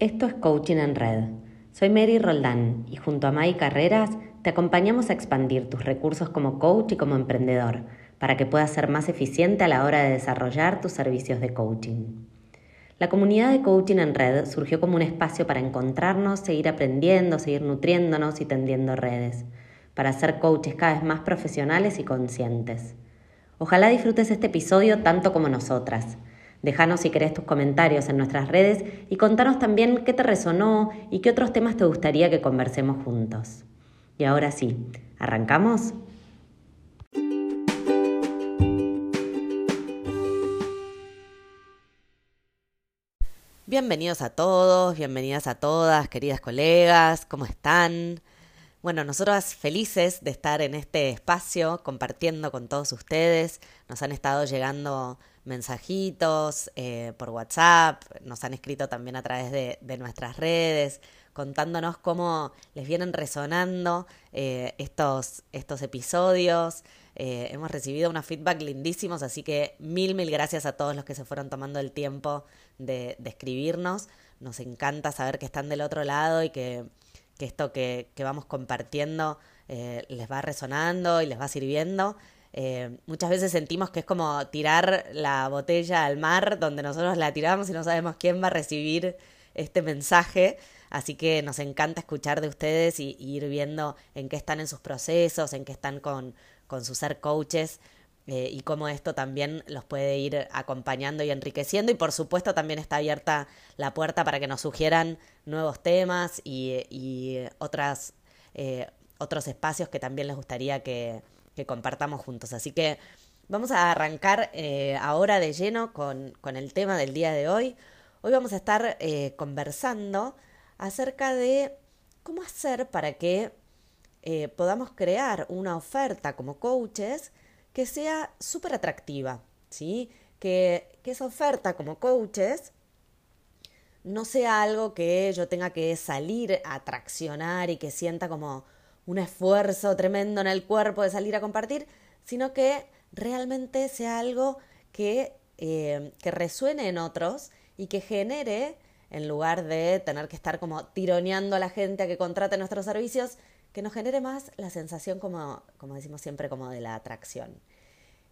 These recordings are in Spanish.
Esto es Coaching en Red. Soy Mary Roldán y junto a Mai Carreras te acompañamos a expandir tus recursos como coach y como emprendedor para que puedas ser más eficiente a la hora de desarrollar tus servicios de coaching. La comunidad de Coaching en Red surgió como un espacio para encontrarnos, seguir aprendiendo, seguir nutriéndonos y tendiendo redes, para ser coaches cada vez más profesionales y conscientes. Ojalá disfrutes este episodio tanto como nosotras Déjanos si querés tus comentarios en nuestras redes y contanos también qué te resonó y qué otros temas te gustaría que conversemos juntos. Y ahora sí, ¿arrancamos? Bienvenidos a todos, bienvenidas a todas, queridas colegas, ¿cómo están? Bueno, nosotras felices de estar en este espacio compartiendo con todos ustedes. Nos han estado llegando mensajitos eh, por WhatsApp, nos han escrito también a través de, nuestras redes, contándonos cómo les vienen resonando eh, estos, estos episodios. Eh, hemos recibido unos feedback lindísimos, así que mil, mil gracias a todos los que se fueron tomando el tiempo de, escribirnos. Nos encanta saber que están del otro lado y que, esto que, que, vamos compartiendo les va resonando y les va sirviendo. Eh, muchas veces sentimos que es como tirar la botella al mar donde nosotros la tiramos y no sabemos quién va a recibir este mensaje. Así que nos encanta escuchar de ustedes y, ir viendo en qué están en sus procesos, en qué están con, con sus ser coaches eh, y cómo esto también los puede ir acompañando y enriqueciendo. Y por supuesto también está abierta la puerta para que nos sugieran nuevos temas y, otras, eh, otros espacios que también les gustaría que, que compartamos juntos. Así que vamos a arrancar eh, ahora de lleno con, el tema del día de hoy. Hoy vamos a estar eh, conversando acerca de cómo hacer para que eh, podamos crear una oferta como coaches que sea súper atractiva, ¿sí? Que, que esa oferta como coaches no sea algo que yo tenga que salir a traccionar y que sienta como un esfuerzo tremendo en el cuerpo de salir a compartir, sino que realmente sea algo que, eh, que resuene en otros y que genere, en lugar de tener que estar como tironeando a la gente a que contrate nuestros servicios, que nos genere más la sensación, como, como decimos siempre, como de la atracción.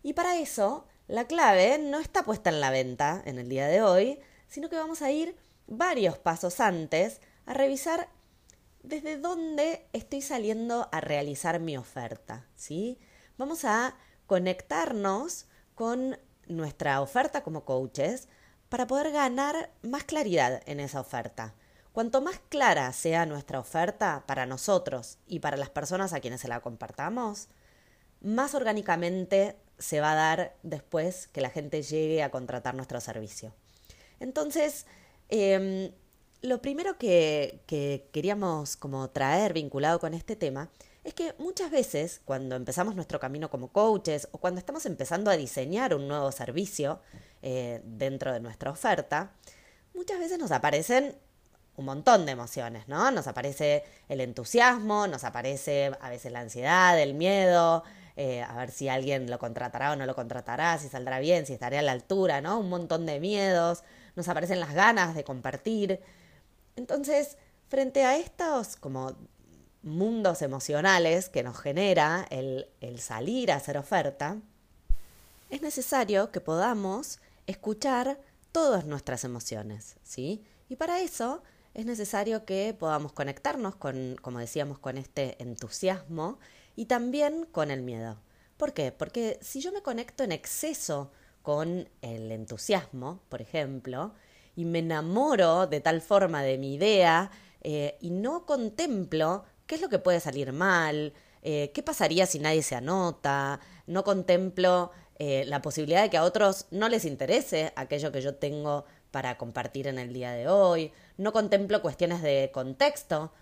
Y para eso, la clave no está puesta en la venta en el día de hoy, sino que vamos a ir varios pasos antes a revisar desde dónde estoy saliendo a realizar mi oferta, ¿sí? Vamos a conectarnos con nuestra oferta como coaches para poder ganar más claridad en esa oferta. Cuanto más clara sea nuestra oferta para nosotros y para las personas a quienes se la compartamos, más orgánicamente se va a dar después que la gente llegue a contratar nuestro servicio. Entonces, em, lo primero que, queríamos como traer vinculado con este tema es que muchas veces cuando empezamos nuestro camino como coaches o cuando estamos empezando a diseñar un nuevo servicio eh, dentro de nuestra oferta, muchas veces nos aparecen un montón de emociones, ¿no? Nos aparece el entusiasmo, nos aparece a veces la ansiedad, el miedo, eh, a ver si alguien lo contratará o no lo contratará, si saldrá bien, si estaré a la altura, ¿no? Un montón de miedos, nos aparecen las ganas de compartir. Entonces, frente a estos como mundos emocionales que nos genera el, salir a hacer oferta, es necesario que podamos escuchar todas nuestras emociones, ¿sí? Y para eso es necesario que podamos conectarnos con, como decíamos, con este entusiasmo y también con el miedo. ¿Por qué? Porque si yo me conecto en exceso con el entusiasmo, por ejemplo, y me enamoro de tal forma de mi idea eh, y no contemplo qué es lo que puede salir mal, eh, qué pasaría si nadie se anota, no contemplo eh, la posibilidad de que a otros no les interese aquello que yo tengo para compartir en el día de hoy, no contemplo cuestiones de contexto,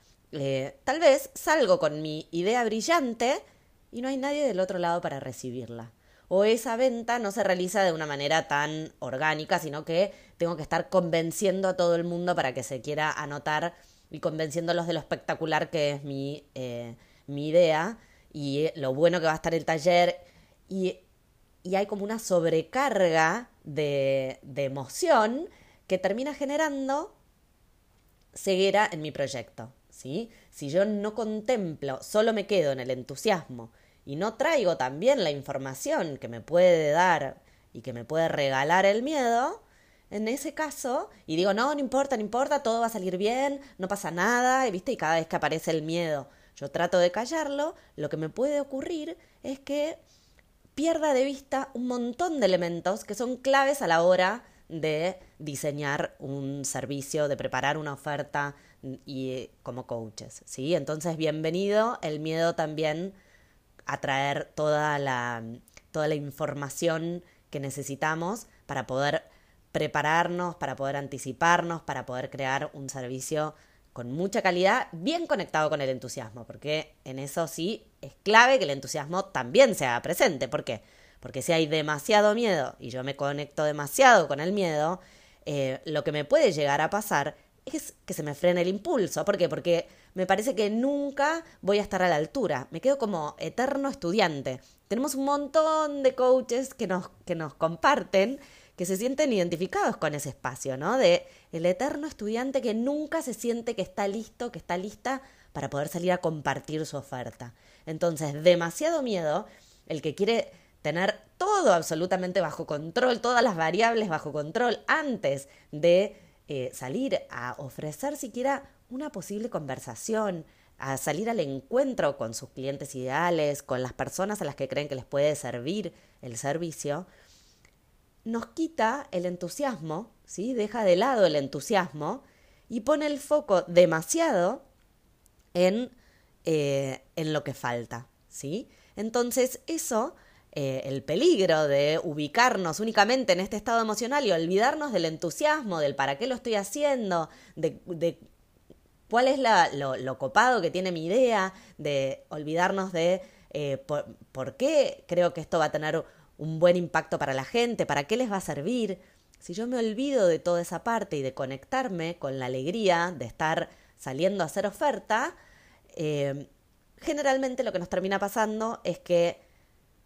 tal vez salgo con mi idea brillante y no hay nadie del otro lado para recibirla o esa venta no se realiza de una manera tan orgánica, sino que tengo que estar convenciendo a todo el mundo para que se quiera anotar y convenciéndolos de lo espectacular que es mi, eh, mi idea y lo bueno que va a estar el taller. Y, y hay como una sobrecarga de, de emoción que termina generando ceguera en mi proyecto, ¿sí? Si yo no contemplo, solo me quedo en el entusiasmo y no traigo también la información que me puede dar y que me puede regalar el miedo, en ese caso, y digo, no, no importa, no importa, todo va a salir bien, no pasa nada, y viste, y cada vez que aparece el miedo, yo trato de callarlo, lo que me puede ocurrir es que pierda de vista un montón de elementos que son claves a la hora de diseñar un servicio, de preparar una oferta y como coaches, ¿sí? Entonces, bienvenido el miedo también a traer toda la, toda la información que necesitamos para poder prepararnos, para poder anticiparnos, para poder crear un servicio con mucha calidad, bien conectado con el entusiasmo, porque en eso sí es clave que el entusiasmo también sea presente. ¿Por qué? Porque si hay demasiado miedo y yo me conecto demasiado con el miedo, eh, lo que me puede llegar a pasar es que se me frene el impulso. ¿Por qué? Porque me parece que nunca voy a estar a la altura. Me quedo como eterno estudiante. Tenemos un montón de coaches que nos, que nos comparten que se sienten identificados con ese espacio, ¿no? De el eterno estudiante que nunca se siente que está listo, que está lista para poder salir a compartir su oferta. Entonces, demasiado miedo, el que quiere tener todo absolutamente bajo control, todas las variables bajo control antes de eh, salir a ofrecer siquiera una posible conversación, a salir al encuentro con sus clientes ideales, con las personas a las que creen que les puede servir el servicio, nos quita el entusiasmo, ¿sí? Deja de lado el entusiasmo y pone el foco demasiado en, eh, en lo que falta, ¿sí? Entonces, eso, eh, el peligro de ubicarnos únicamente en este estado emocional y olvidarnos del entusiasmo, del para qué lo estoy haciendo, de, de cuál es la, lo, copado que tiene mi idea, de olvidarnos de eh, por, por, qué creo que esto va a tener un buen impacto para la gente, para qué les va a servir. Si yo me olvido de toda esa parte y de conectarme con la alegría de estar saliendo a hacer oferta, eh, generalmente lo que nos termina pasando es que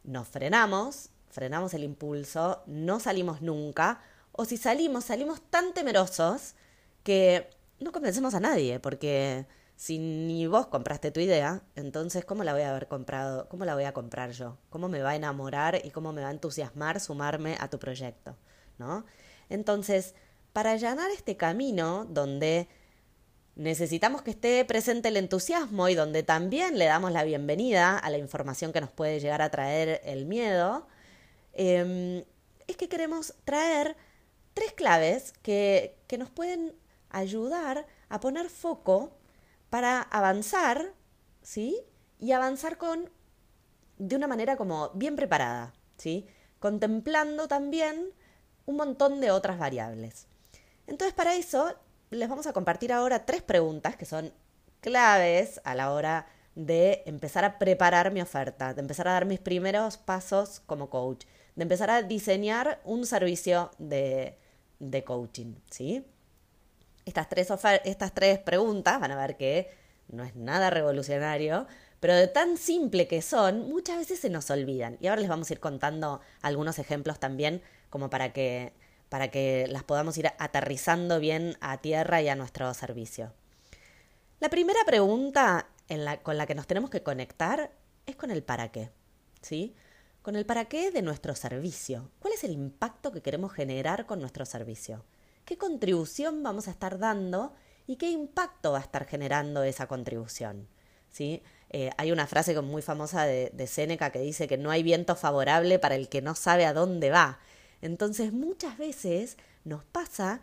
nos frenamos, frenamos el impulso, no salimos nunca, o si salimos, salimos tan temerosos que no convencemos a nadie, porque si ni vos compraste tu idea, entonces ¿cómo la voy a haber comprado? ¿Cómo la voy a comprar yo? ¿Cómo me va a enamorar y cómo me va a entusiasmar sumarme a tu proyecto? ¿No? Entonces, para allanar este camino donde necesitamos que esté presente el entusiasmo y donde también le damos la bienvenida a la información que nos puede llegar a traer el miedo, eh, es que queremos traer tres claves que, que nos pueden ayudar a poner foco para avanzar, ¿sí? Y avanzar con de una manera como bien preparada, ¿sí? Contemplando también un montón de otras variables. Entonces, para eso les vamos a compartir ahora tres preguntas que son claves a la hora de empezar a preparar mi oferta, de empezar a dar mis primeros pasos como coach, de empezar a diseñar un servicio de, de coaching, ¿sí? Estas tres, estas tres preguntas van a ver que no es nada revolucionario, pero de tan simple que son, muchas veces se nos olvidan. Y ahora les vamos a ir contando algunos ejemplos también, como para que, para que las podamos ir aterrizando bien a tierra y a nuestro servicio. La primera pregunta con la que nos tenemos que conectar es con el para qué. ¿Sí? Con el para qué de nuestro servicio. ¿Cuál es el impacto que queremos generar con nuestro servicio? qué contribución vamos a estar dando y qué impacto va a estar generando esa contribución. ¿sí? Eh, hay una frase muy famosa de, de Séneca que dice que no hay viento favorable para el que no sabe a dónde va. Entonces muchas veces nos pasa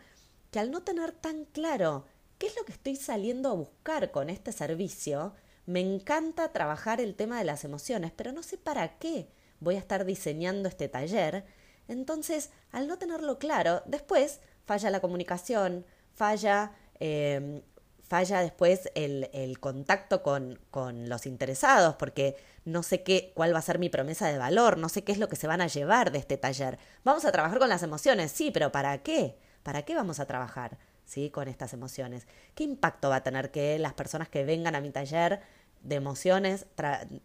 que al no tener tan claro qué es lo que estoy saliendo a buscar con este servicio, me encanta trabajar el tema de las emociones, pero no sé para qué voy a estar diseñando este taller. Entonces, al no tenerlo claro, después falla la comunicación, falla, em, falla después el, el contacto con, con, los interesados, porque no sé qué, cuál va a ser mi promesa de valor, no sé qué es lo que se van a llevar de este taller. Vamos a trabajar con las emociones, sí, pero ¿para qué? ¿Para qué vamos a trabajar? ¿Sí? Con estas emociones. ¿Qué impacto va a tener que las personas que vengan a mi taller de emociones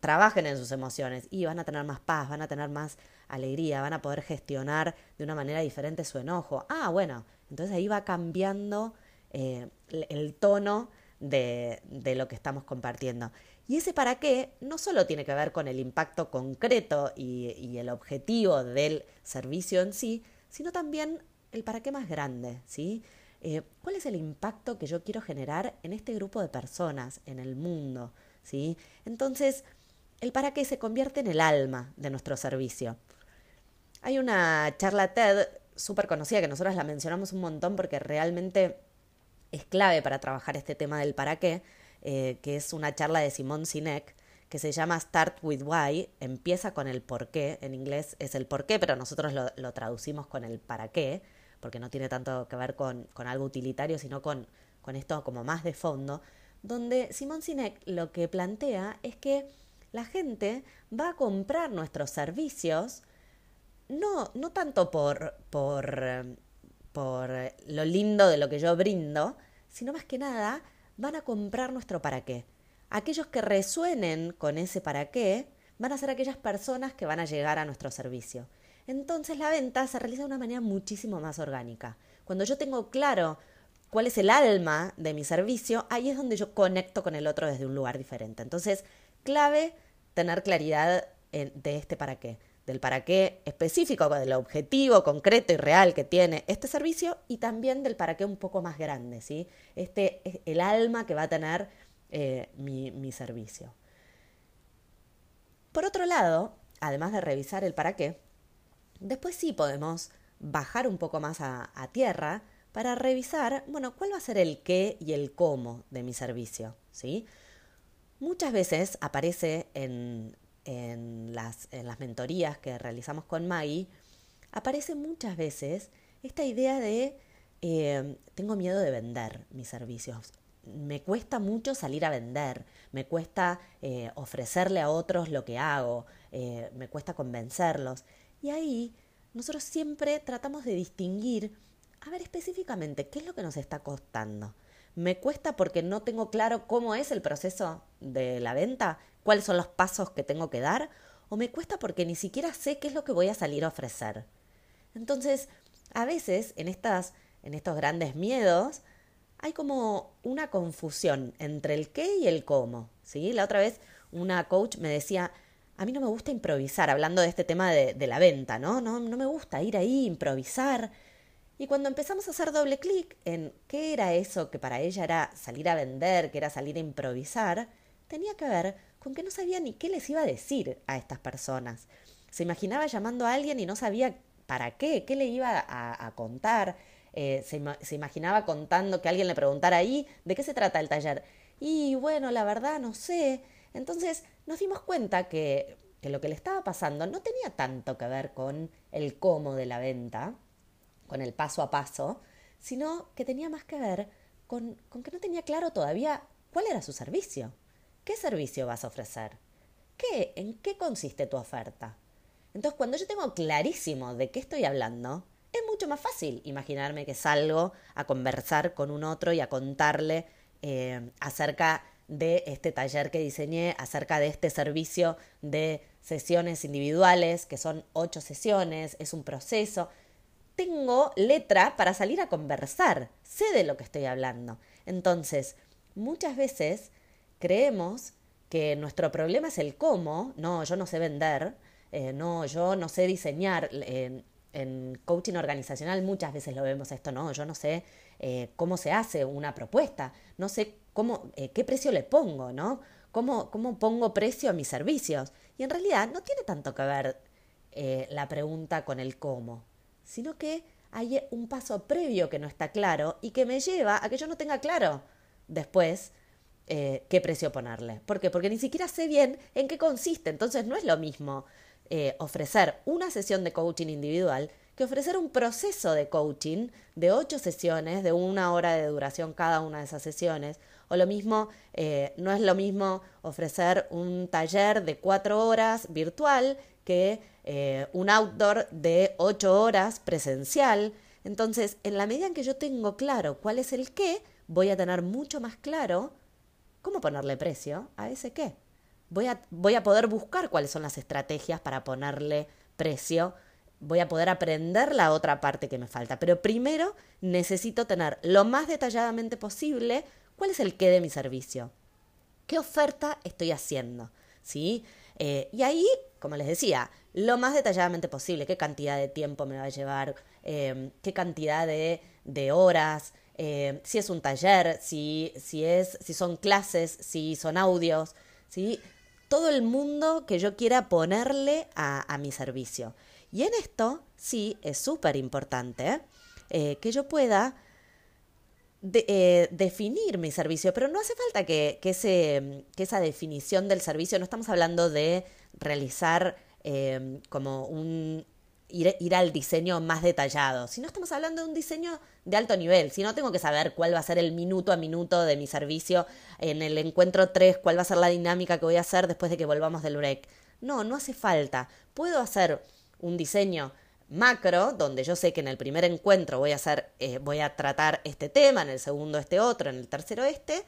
trabajen en sus emociones y van a tener más paz, van a tener más alegría, van a poder gestionar de una manera diferente su enojo. Ah, bueno, entonces ahí va cambiando eh, el tono de, lo que estamos compartiendo. Y ese para qué no solo tiene que ver con el impacto concreto y, el objetivo del servicio en sí, sino también el para qué más grande, ¿sí? Eh, ¿Cuál es el impacto que yo quiero generar en este grupo de personas, en el mundo? ¿sí? Entonces, el para qué se convierte en el alma de nuestro servicio. Hay una charla TED súper conocida que nosotros la mencionamos un montón porque realmente es clave para trabajar este tema del para qué, eh, que es una charla de Simón Sinek que se llama Start with Why, empieza con el por qué, en inglés es el por qué, pero nosotros lo, traducimos con el para qué, porque no tiene tanto que ver con, algo utilitario, sino con, con esto como más de fondo, donde Simón Sinek lo que plantea es que la gente va a comprar nuestros servicios no, no tanto por, por, por lo lindo de lo que yo brindo, sino más que nada van a comprar nuestro para qué. Aquellos que resuenen con ese para qué van a ser aquellas personas que van a llegar a nuestro servicio. Entonces la venta se realiza de una manera muchísimo más orgánica. Cuando yo tengo claro cuál es el alma de mi servicio, ahí es donde yo conecto con el otro desde un lugar diferente. Entonces, clave tener claridad de este para qué, del para qué específico, del objetivo concreto y real que tiene este servicio y también del para qué un poco más grande, ¿sí? Este es el alma que va a tener eh, mi, servicio. Por otro lado, además de revisar el para qué, después sí podemos bajar un poco más a, a tierra para revisar, bueno, cuál va a ser el qué y el cómo de mi servicio, ¿sí? Muchas veces aparece en, en, las, en las mentorías que realizamos con Maggie, aparece muchas veces esta idea de eh, tengo miedo de vender mis servicios. Me cuesta mucho salir a vender, me cuesta eh, ofrecerle a otros lo que hago, eh, me cuesta convencerlos. Y ahí nosotros siempre tratamos de distinguir, a ver específicamente, qué es lo que nos está costando me cuesta porque no tengo claro cómo es el proceso de la venta, cuáles son los pasos que tengo que dar, o me cuesta porque ni siquiera sé qué es lo que voy a salir a ofrecer. Entonces, a veces en estas en estos grandes miedos hay como una confusión entre el qué y el cómo, ¿sí? La otra vez una coach me decía, a mí no me gusta improvisar, hablando de este tema de, la venta, ¿no? ¿no? No me gusta ir ahí, improvisar. Y cuando empezamos a hacer doble clic en qué era eso que para ella era salir a vender, que era salir a improvisar, tenía que ver con que no sabía ni qué les iba a decir a estas personas. Se imaginaba llamando a alguien y no sabía para qué, qué le iba a, contar. Eh, se, imaginaba contando que alguien le preguntara ahí de qué se trata el taller. Y bueno, la verdad no sé. Entonces nos dimos cuenta que, que lo que le estaba pasando no tenía tanto que ver con el cómo de la venta, con el paso a paso, sino que tenía más que ver con, que no tenía claro todavía cuál era su servicio. ¿Qué servicio vas a ofrecer? ¿Qué? ¿En qué consiste tu oferta? Entonces, cuando yo tengo clarísimo de qué estoy hablando, es mucho más fácil imaginarme que salgo a conversar con un otro y a contarle eh, acerca de este taller que diseñé, acerca de este servicio de sesiones individuales, que son ocho sesiones, es un proceso tengo letra para salir a conversar, sé de lo que estoy hablando. Entonces, muchas veces creemos que nuestro problema es el cómo, no, yo no sé vender, eh, no, yo no sé diseñar. En, coaching organizacional muchas veces lo vemos esto, no, yo no sé eh, cómo se hace una propuesta, no sé cómo, eh, qué precio le pongo, ¿no? ¿Cómo, ¿Cómo pongo precio a mis servicios? Y en realidad no tiene tanto que ver la pregunta con el cómo sino que hay un paso previo que no está claro y que me lleva a que yo no tenga claro después eh, qué precio ponerle. ¿Por qué? Porque ni siquiera sé bien en qué consiste. Entonces no es lo mismo eh, ofrecer una sesión de coaching individual que ofrecer un proceso de coaching de ocho sesiones, de una hora de duración cada una de esas sesiones. O lo mismo, eh, no es lo mismo ofrecer un taller de cuatro horas virtual que un outdoor de ocho horas presencial. Entonces, en la medida en que yo tengo claro cuál es el qué, voy a tener mucho más claro cómo ponerle precio a ese qué. Voy a, voy a poder buscar cuáles son las estrategias para ponerle precio voy a poder aprender la otra parte que me falta. Pero primero necesito tener lo más detalladamente posible cuál es el qué de mi servicio. ¿Qué oferta estoy haciendo? ¿Sí? Eh, y ahí, como les decía, lo más detalladamente posible, qué cantidad de tiempo me va a llevar, eh, qué cantidad de, de horas, eh, si es un taller, si, si, es, si son clases, si son audios, ¿sí? todo el mundo que yo quiera ponerle a, a mi servicio. Y en esto sí es súper importante eh, que yo pueda eh, definir mi servicio, pero no hace falta que, que, ese, que, esa definición del servicio, no estamos hablando de realizar como un, ir, al diseño más detallado, si no estamos hablando de un diseño de alto nivel, si no tengo que saber cuál va a ser el minuto a minuto de mi servicio en el encuentro 3, cuál va a ser la dinámica que voy a hacer después de que volvamos del break. No, no hace falta. Puedo hacer un diseño macro, donde yo sé que en el primer encuentro voy a hacer, eh, voy a tratar este tema, en el segundo este otro, en el tercero este,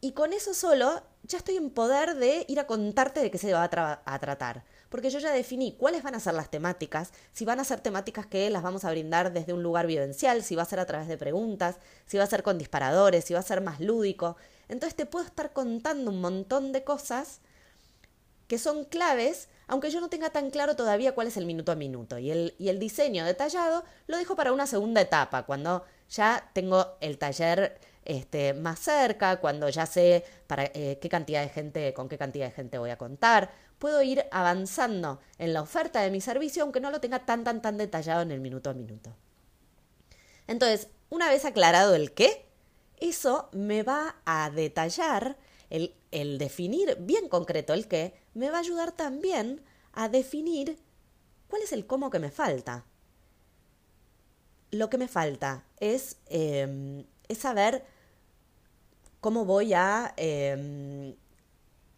y con eso solo ya estoy en poder de ir a contarte de qué se va a tratar porque yo ya definí cuáles van a ser las temáticas, si van a ser temáticas que las vamos a brindar desde un lugar vivencial, si va a ser a través de preguntas, si va a ser con disparadores, si va a ser más lúdico. Entonces te puedo estar contando un montón de cosas que son claves, aunque yo no tenga tan claro todavía cuál es el minuto a minuto. Y el, y el diseño detallado lo dejo para una segunda etapa, cuando ya tengo el taller este, más cerca, cuando ya sé para eh, qué cantidad de gente, con qué cantidad de gente voy a contar, puedo ir avanzando en la oferta de mi servicio, aunque no lo tenga tan, tan, tan detallado en el minuto a minuto. Entonces, una vez aclarado el qué, eso me va a detallar, el, el definir bien concreto el qué, me va a ayudar también a definir cuál es el cómo que me falta. Lo que me falta es, em, es saber cómo voy a... Em,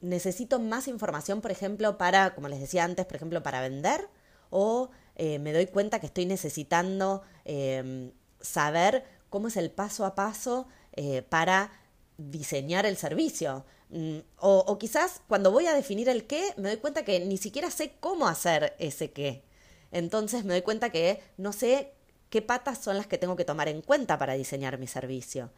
necesito más información, por ejemplo, para, como les decía antes, por ejemplo, para vender, o eh, me doy cuenta que estoy necesitando em, saber cómo es el paso a paso eh, para diseñar el servicio. Mm, o, o, quizás cuando voy a definir el qué, me doy cuenta que ni siquiera sé cómo hacer ese qué. Entonces me doy cuenta que no sé qué patas son las que tengo que tomar en cuenta para diseñar mi servicio.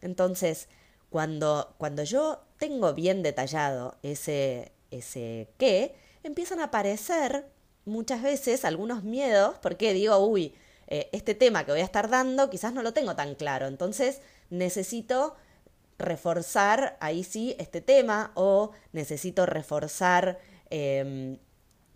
Entonces, cuando, cuando yo tengo bien detallado ese, ese qué, empiezan a aparecer muchas veces algunos miedos, porque digo, uy, eh, este tema que voy a estar dando quizás no lo tengo tan claro, entonces necesito reforzar ahí sí este tema o necesito reforzar em,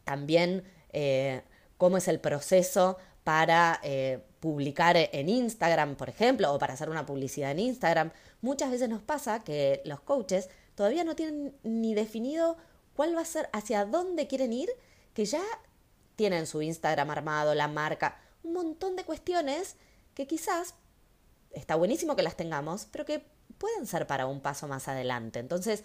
también eh, cómo es el proceso para eh, publicar en Instagram, por ejemplo, o para hacer una publicidad en Instagram. Muchas veces nos pasa que los coaches todavía no tienen ni definido cuál va a ser, hacia dónde quieren ir, que ya tienen su Instagram armado, la marca, un montón de cuestiones que quizás está buenísimo que las tengamos, pero que pueden ser para un paso más adelante. Entonces,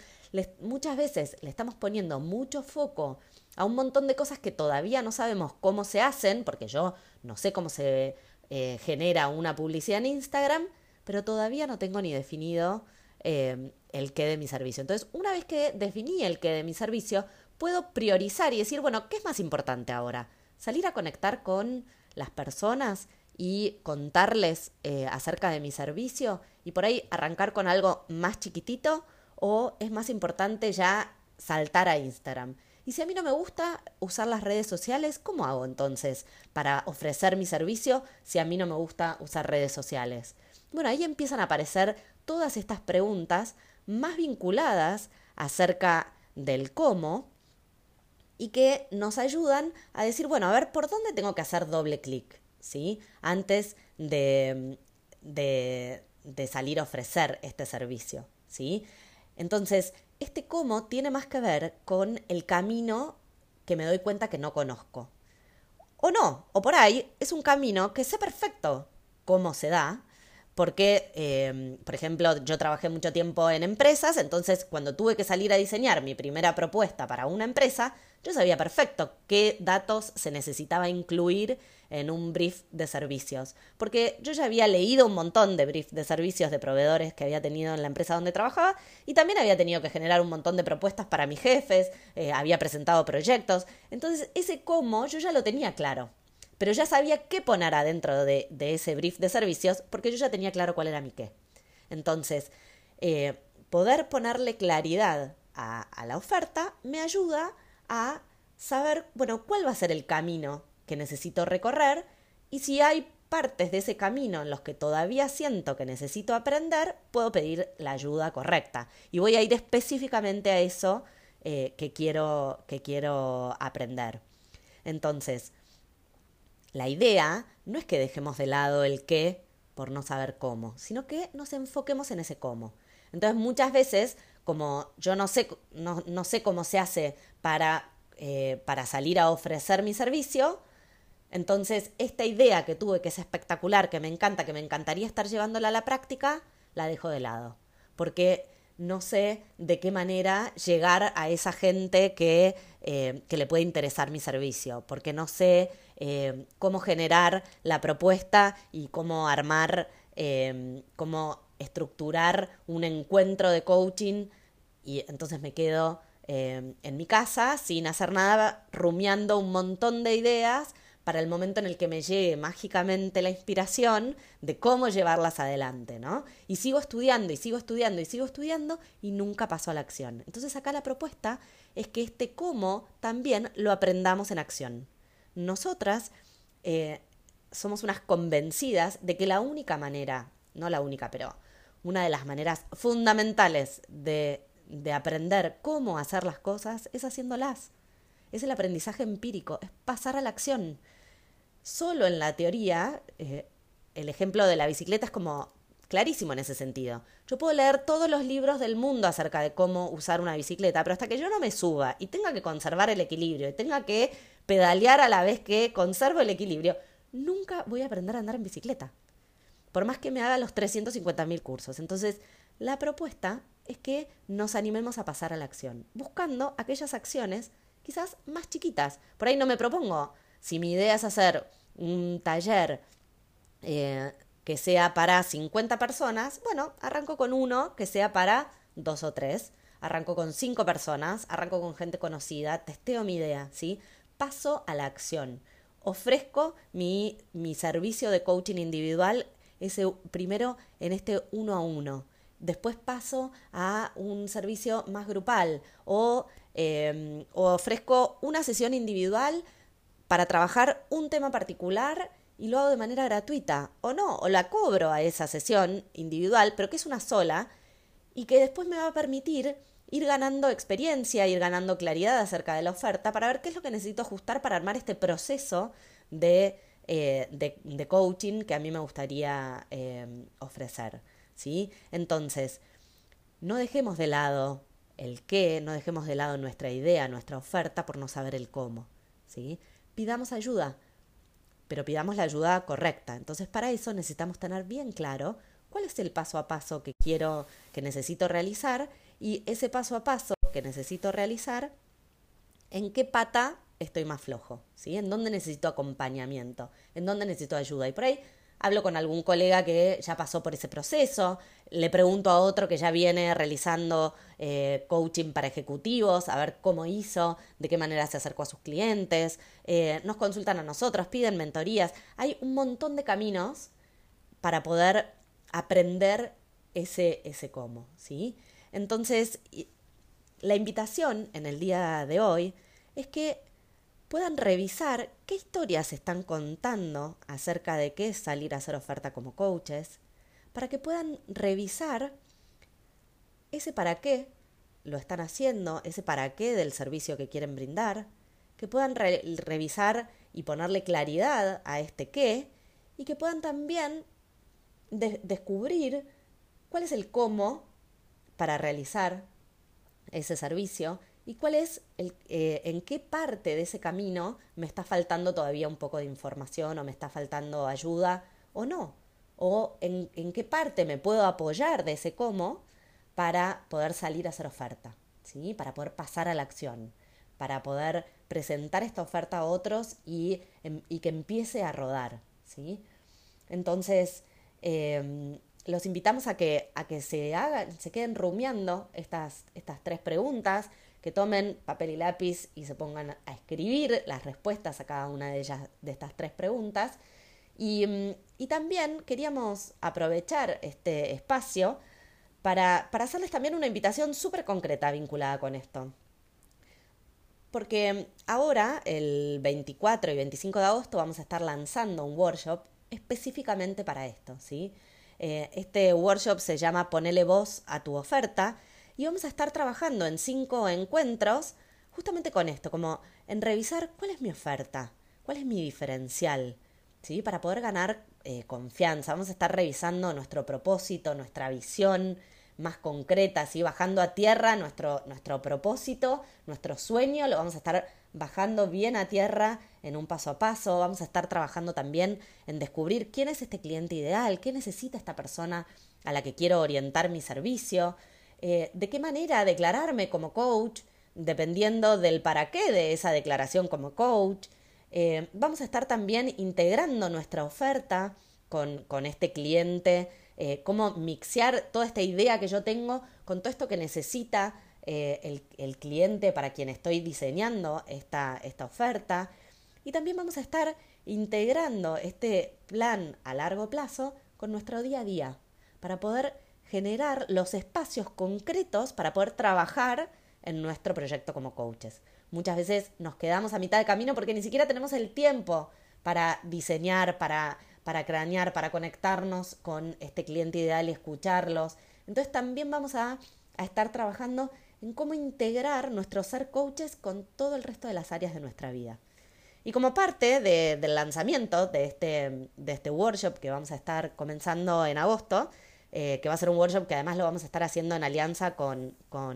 muchas veces le estamos poniendo mucho foco a un montón de cosas que todavía no sabemos cómo se hacen, porque yo no sé cómo se eh, genera una publicidad en Instagram, pero todavía no tengo ni definido eh, el qué de mi servicio. Entonces, una vez que definí el qué de mi servicio, puedo priorizar y decir, bueno, ¿qué es más importante ahora? Salir a conectar con las personas y contarles eh, acerca de mi servicio y por ahí arrancar con algo más chiquitito o es más importante ya saltar a Instagram. Y si a mí no me gusta usar las redes sociales, ¿cómo hago entonces para ofrecer mi servicio si a mí no me gusta usar redes sociales? Bueno, ahí empiezan a aparecer todas estas preguntas más vinculadas acerca del cómo y que nos ayudan a decir, bueno, a ver, ¿por dónde tengo que hacer doble clic? ¿Sí? Antes de, de, de salir a ofrecer este servicio. ¿Sí? Entonces, este cómo tiene más que ver con el camino que me doy cuenta que no conozco. O no, o por ahí es un camino que sé perfecto cómo se da, porque, em, por ejemplo, yo trabajé mucho tiempo en empresas, entonces cuando tuve que salir a diseñar mi primera propuesta para una empresa, yo sabía perfecto qué datos se necesitaba incluir en un brief de servicios, porque yo ya había leído un montón de brief de servicios de proveedores que había tenido en la empresa donde trabajaba y también había tenido que generar un montón de propuestas para mis jefes, eh, había presentado proyectos, entonces ese cómo yo ya lo tenía claro. pero ya sabía qué poner adentro de, ese brief de servicios porque yo ya tenía claro cuál era mi qué. Entonces, eh, poder ponerle claridad a, a la oferta me ayuda a saber, bueno, cuál va a ser el camino que necesito recorrer y si hay partes de ese camino en los que todavía siento que necesito aprender, puedo pedir la ayuda correcta. Y voy a ir específicamente a eso eh, que, quiero, que quiero aprender. Entonces, la idea no es que dejemos de lado el qué por no saber cómo, sino que nos enfoquemos en ese cómo. Entonces, muchas veces, como yo no sé, no, no sé cómo se hace para, eh, para salir a ofrecer mi servicio, entonces, esta idea que tuve, que es espectacular, que me encanta, que me encantaría estar llevándola a la práctica, la dejo de lado. Porque no sé de qué manera llegar a esa gente que, eh, que le puede interesar mi servicio. Porque no sé eh, cómo generar la propuesta y cómo armar, cómo estructurar un encuentro de coaching. Y entonces me quedo en mi casa sin hacer nada, rumiando un montón de ideas para el momento en el que me llegue mágicamente la inspiración de cómo llevarlas adelante, ¿no? Y sigo estudiando y sigo estudiando y sigo estudiando y nunca paso a la acción. Entonces acá la propuesta es que este cómo también lo aprendamos en acción. Nosotras eh, somos unas convencidas de que la única manera, no la única, pero una de las maneras fundamentales de, de aprender cómo hacer las cosas es haciéndolas. Es el aprendizaje empírico, es pasar a la acción. Solo en la teoría, eh, el ejemplo de la bicicleta es como clarísimo en ese sentido. Yo puedo leer todos los libros del mundo acerca de cómo usar una bicicleta, pero hasta que yo no me suba y tenga que conservar el equilibrio y tenga que pedalear a la vez que conservo el equilibrio, nunca voy a aprender a andar en bicicleta. Por más que me haga los 350.000 cursos. Entonces, la propuesta es que nos animemos a pasar a la acción, buscando aquellas acciones quizás más chiquitas. Por ahí no me propongo, si mi idea es hacer un taller eh, que sea para 50 personas, bueno, arranco con uno que sea para dos o tres, arranco con cinco personas, arranco con gente conocida, testeo mi idea, ¿sí? Paso a la acción. Ofrezco mi, mi servicio de coaching individual, ese primero en este uno a uno. Después paso a un servicio más grupal o Em, o ofrezco una sesión individual para trabajar un tema particular y lo hago de manera gratuita o no, o la cobro a esa sesión individual, pero que es una sola y que después me va a permitir ir ganando experiencia, ir ganando claridad acerca de la oferta para ver qué es lo que necesito ajustar para armar este proceso de, eh, de, coaching que a mí me gustaría em, ofrecer. Entonces, no dejemos de lado el qué, no dejemos de lado nuestra idea, nuestra oferta por no saber el cómo. ¿sí? Pidamos ayuda, pero pidamos la ayuda correcta. Entonces, para eso necesitamos tener bien claro cuál es el paso a paso que quiero, que necesito realizar y ese paso a paso que necesito realizar, en qué pata estoy más flojo, ¿sí? En dónde necesito acompañamiento, en dónde necesito ayuda. Y por ahí hablo con algún colega que ya pasó por ese proceso, le pregunto a otro que ya viene realizando eh, coaching para ejecutivos, a ver cómo hizo, de qué manera se acercó a sus clientes, eh, nos consultan a nosotros, piden mentorías. Hay un montón de caminos para poder aprender ese, ese cómo, ¿sí? Entonces, la invitación en el día de hoy es que puedan revisar qué historias están contando acerca de qué es salir a hacer oferta como coaches, para que puedan revisar ese para qué lo están haciendo, ese para qué del servicio que quieren brindar, que puedan revisar y ponerle claridad a este qué y que puedan también descubrir cuál es el cómo para realizar ese servicio y cuál es el, eh, en qué parte de ese camino me está faltando todavía un poco de información o me está faltando ayuda o no o en, qué parte me puedo apoyar de ese cómo para poder salir a hacer oferta, ¿sí? para poder pasar a la acción, para poder presentar esta oferta a otros y, em, y que empiece a rodar. ¿sí? Entonces, em, los invitamos a que, a que se, hagan, se queden rumiando estas, estas tres preguntas, que tomen papel y lápiz y se pongan a escribir las respuestas a cada una de ellas, de estas tres preguntas. Y, mm, y también queríamos aprovechar este espacio para, para hacerles también una invitación súper concreta vinculada con esto. Porque ahora, el 24 y 25 de agosto, vamos a estar lanzando un workshop específicamente para esto, ¿sí? Eh, este workshop se llama Ponele voz a tu oferta y vamos a estar trabajando en cinco encuentros justamente con esto, como en revisar cuál es mi oferta, cuál es mi diferencial, ¿sí? Para poder ganar eh, confianza. Vamos a estar revisando nuestro propósito, nuestra visión, más concretas y bajando a tierra nuestro, nuestro propósito, nuestro sueño, lo vamos a estar bajando bien a tierra en un paso a paso, vamos a estar trabajando también en descubrir quién es este cliente ideal, qué necesita esta persona a la que quiero orientar mi servicio, eh, de qué manera declararme como coach, dependiendo del para qué de esa declaración como coach. Eh, vamos a estar también integrando nuestra oferta con, con este cliente eh, cómo mixear toda esta idea que yo tengo con todo esto que necesita eh, el, cliente para quien estoy diseñando esta, esta oferta. Y también vamos a estar integrando este plan a largo plazo con nuestro día a día para poder generar los espacios concretos para poder trabajar en nuestro proyecto como coaches. Muchas veces nos quedamos a mitad de camino porque ni siquiera tenemos el tiempo para diseñar, para para cranear, para conectarnos con este cliente ideal y escucharlos. Entonces también vamos a, estar trabajando en cómo integrar nuestro ser coaches con todo el resto de las áreas de nuestra vida. Y como parte del lanzamiento de este, de este workshop que vamos a estar comenzando en agosto, eh, que va a ser un workshop que además lo vamos a estar haciendo en alianza con,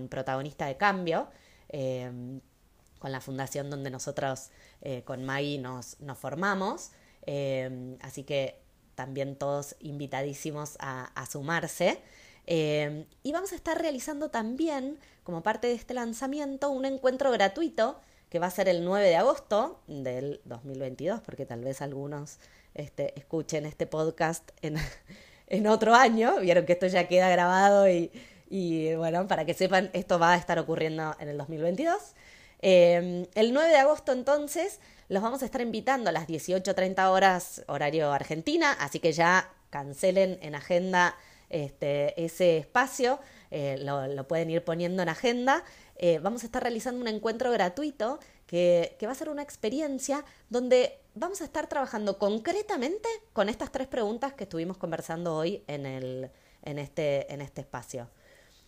Protagonista de Cambio, eh, con la fundación donde nosotros eh, con Maggie nos, nos formamos. Así que también todos invitadísimos a, sumarse. Em, y vamos a estar realizando también, como parte de este lanzamiento, un encuentro gratuito que va a ser el 9 de agosto del 2022, porque tal vez algunos este, escuchen este podcast en, en, otro año. Vieron que esto ya queda grabado y, bueno, para que sepan, esto va a estar ocurriendo en el 2022. Em, el 9 de agosto entonces los vamos a estar invitando a las 18.30 horas horario Argentina, así que ya cancelen en agenda este, ese espacio, eh, lo, pueden ir poniendo en agenda. Eh, vamos a estar realizando un encuentro gratuito que, va a ser una experiencia donde vamos a estar trabajando concretamente con estas tres preguntas que estuvimos conversando hoy en, el, en, este, en este espacio.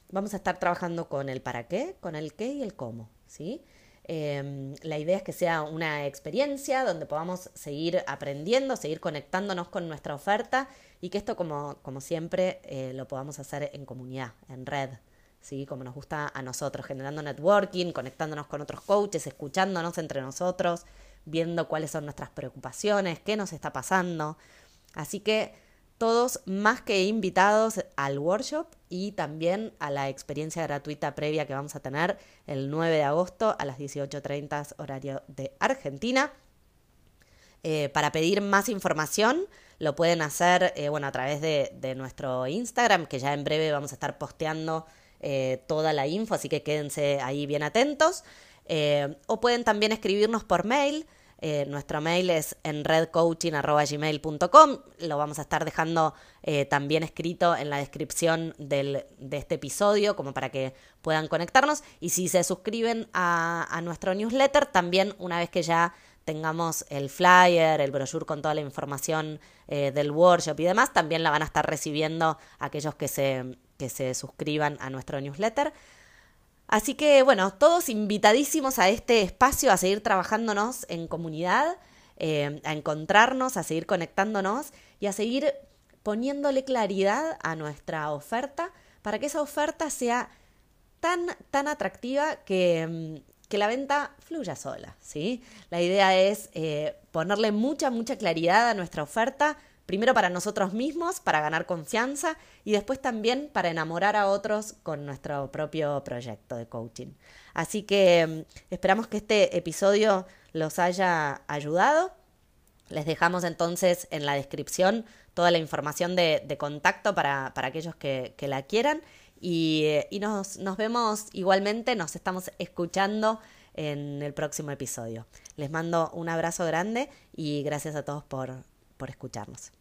Vamos a estar trabajando con el para qué, con el qué y el cómo, ¿sí? Em, la idea es que sea una experiencia donde podamos seguir aprendiendo, seguir conectándonos con nuestra oferta y que esto, como, como siempre, eh, lo podamos hacer en comunidad, en red, como nos gusta a nosotros, generando networking, conectándonos con otros coaches, escuchándonos entre nosotros, viendo cuáles son nuestras preocupaciones, qué nos está pasando. Así que todos más que invitados al workshop y también a la experiencia gratuita previa que vamos a tener el 9 de agosto a las 18.30 horario de Argentina. Eh, para pedir más información lo pueden hacer eh, bueno, a través de, nuestro Instagram, que ya en breve vamos a estar posteando eh, toda la info, así que quédense ahí bien atentos. O pueden también escribirnos por mail eh, nuestro mail es enredcoaching.gmail.com. Lo vamos a estar dejando eh, también escrito en la descripción de este episodio, como para que puedan conectarnos. Y si se suscriben a, nuestro newsletter, también una vez que ya tengamos el flyer, el brochure con toda la información eh, del workshop y demás, también la van a estar recibiendo aquellos que se, que se suscriban a nuestro newsletter. Así que bueno, todos invitadísimos a este espacio, a seguir trabajándonos en comunidad, eh, a encontrarnos, a seguir conectándonos y a seguir poniéndole claridad a nuestra oferta para que esa oferta sea tan, tan atractiva que, mm, que la venta fluya sola, ¿sí? La idea es eh, ponerle mucha, mucha claridad a nuestra oferta, primero para nosotros mismos, para ganar confianza y después también para enamorar a otros con nuestro propio proyecto de coaching. Así que mm, esperamos que este episodio los haya ayudado. Les dejamos entonces en la descripción toda la información de, contacto para, aquellos que, la quieran. Y, eh, y nos, nos vemos igualmente, nos estamos escuchando en el próximo episodio. Les mando un abrazo grande y gracias a todos por, por escucharnos.